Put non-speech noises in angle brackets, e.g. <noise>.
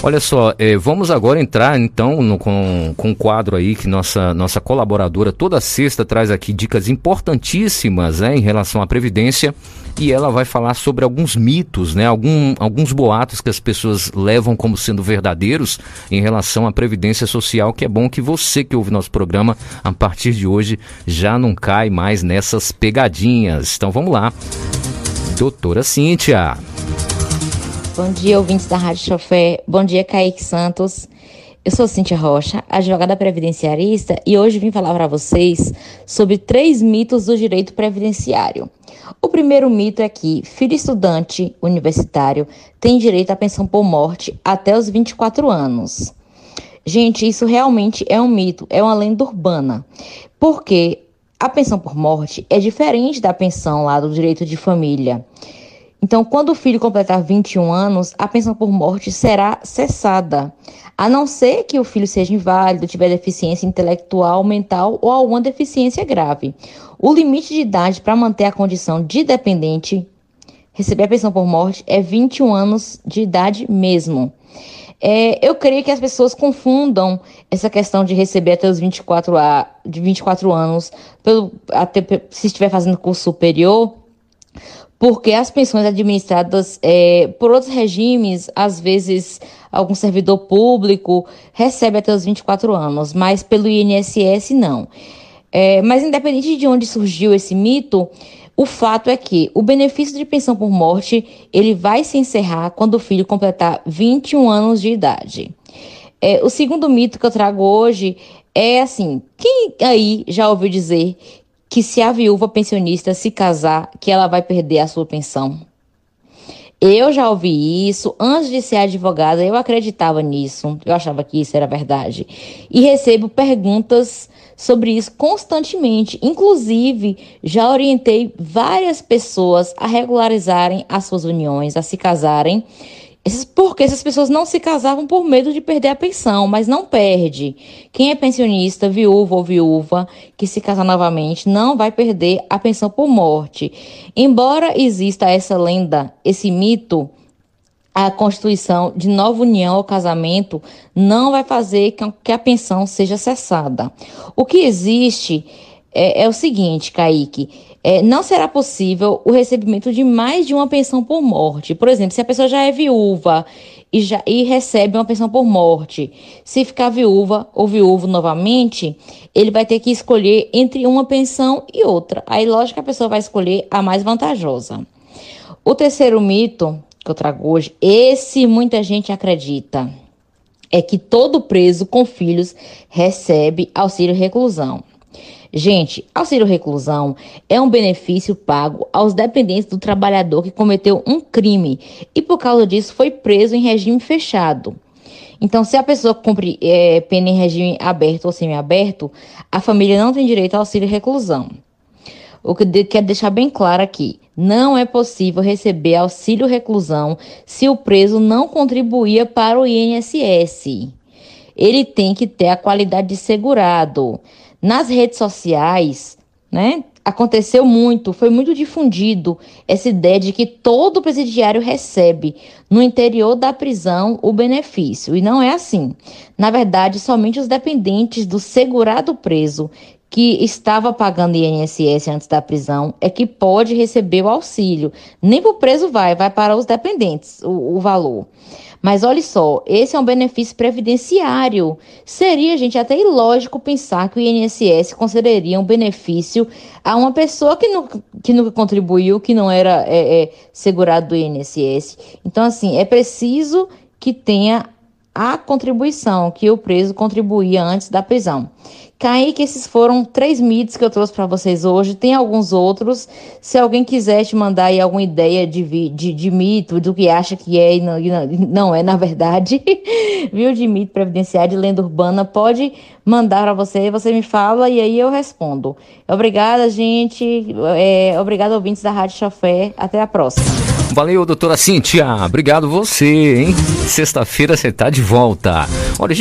Olha só, eh, vamos agora entrar então no, com, com um quadro aí que nossa, nossa colaboradora toda sexta traz aqui dicas importantíssimas né, em relação à Previdência e ela vai falar sobre alguns mitos, né, algum, alguns boatos que as pessoas levam como sendo verdadeiros em relação à Previdência Social, que é bom que você que ouve nosso programa a partir de hoje já não cai mais nessas pegadinhas. Então vamos lá. Doutora Cíntia. Bom dia, ouvintes da Rádio Chofé. Bom dia, Kaique Santos. Eu sou Cíntia Rocha, advogada previdenciarista, e hoje vim falar para vocês sobre três mitos do direito previdenciário. O primeiro mito é que filho estudante universitário tem direito à pensão por morte até os 24 anos. Gente, isso realmente é um mito, é uma lenda urbana, porque a pensão por morte é diferente da pensão lá do direito de família. Então, quando o filho completar 21 anos, a pensão por morte será cessada, a não ser que o filho seja inválido, tiver deficiência intelectual, mental ou alguma deficiência grave. O limite de idade para manter a condição de dependente, receber a pensão por morte, é 21 anos de idade mesmo. É, eu creio que as pessoas confundam essa questão de receber até os 24, a, de 24 anos, pelo, até, se estiver fazendo curso superior, porque as pensões administradas é, por outros regimes, às vezes algum servidor público recebe até os 24 anos, mas pelo INSS não. É, mas independente de onde surgiu esse mito, o fato é que o benefício de pensão por morte ele vai se encerrar quando o filho completar 21 anos de idade. É, o segundo mito que eu trago hoje é assim: quem aí já ouviu dizer que se a viúva pensionista se casar, que ela vai perder a sua pensão. Eu já ouvi isso antes de ser advogada, eu acreditava nisso, eu achava que isso era verdade. E recebo perguntas sobre isso constantemente. Inclusive, já orientei várias pessoas a regularizarem as suas uniões, a se casarem porque essas pessoas não se casavam por medo de perder a pensão, mas não perde. Quem é pensionista, viúvo ou viúva, que se casar novamente, não vai perder a pensão por morte. Embora exista essa lenda, esse mito, a constituição de nova união ou casamento não vai fazer que a pensão seja cessada. O que existe é, é o seguinte, Kaique é, não será possível o recebimento de mais de uma pensão por morte. Por exemplo, se a pessoa já é viúva e, já, e recebe uma pensão por morte, se ficar viúva ou viúvo novamente, ele vai ter que escolher entre uma pensão e outra. Aí, lógico que a pessoa vai escolher a mais vantajosa. O terceiro mito que eu trago hoje, esse muita gente acredita, é que todo preso com filhos recebe auxílio reclusão. Gente, auxílio reclusão é um benefício pago aos dependentes do trabalhador que cometeu um crime e por causa disso foi preso em regime fechado. Então, se a pessoa cumpre é, pena em regime aberto ou semiaberto, a família não tem direito ao auxílio reclusão. O que eu quero deixar bem claro aqui: não é possível receber auxílio reclusão se o preso não contribuía para o INSS. Ele tem que ter a qualidade de segurado. Nas redes sociais, né? Aconteceu muito, foi muito difundido essa ideia de que todo presidiário recebe no interior da prisão o benefício. E não é assim. Na verdade, somente os dependentes do segurado preso que estava pagando INSS antes da prisão é que pode receber o auxílio. Nem para o preso vai, vai para os dependentes o, o valor. Mas olha só, esse é um benefício previdenciário. Seria, gente, até ilógico pensar que o INSS concederia um benefício a uma pessoa que, nunca, que nunca contribuiu, que não era é, é, segurado do INSS. Então, assim, é preciso que tenha a contribuição que o preso contribuía antes da prisão. Kaique, esses foram três mitos que eu trouxe para vocês hoje. Tem alguns outros. Se alguém quiser te mandar aí alguma ideia de, de, de mito, do que acha que é e não, não é, <laughs> na verdade, viu? De mito previdenciário, de lenda urbana, pode mandar para você. Você me fala e aí eu respondo. Obrigada, gente. É, obrigada, ouvintes da Rádio Chafé. Até a próxima. Valeu, doutora Cíntia. Obrigado você, hein? Sexta-feira você tá de volta. Olha,